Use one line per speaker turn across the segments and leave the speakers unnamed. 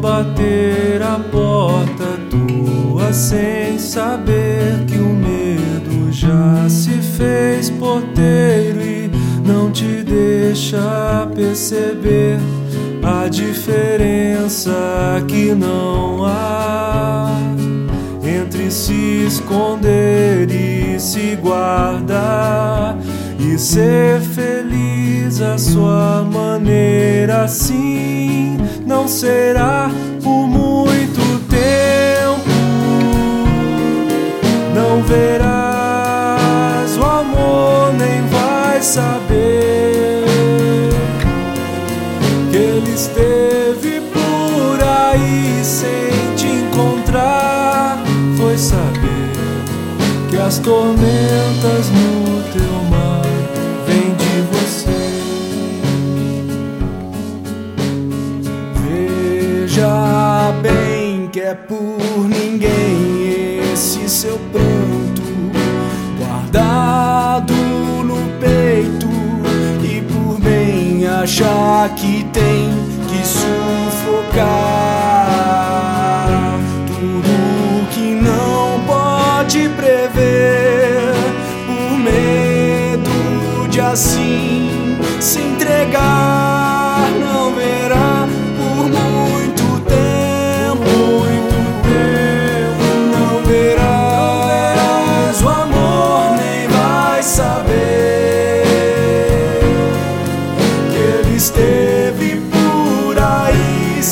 bater a porta tua sem saber que o medo já se fez porteiro e não te deixa perceber a diferença que não há entre se esconder e se guardar e ser feliz à sua maneira assim não será por muito tempo. Não verás o amor nem vai saber que ele esteve por aí sem te encontrar. Foi saber que as tormentas no teu
Veja bem que é por ninguém esse seu pranto guardado no peito e por bem achar que tem que sufocar tudo que não pode prever por medo de assim se entregar não verá esteve por aí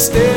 stay.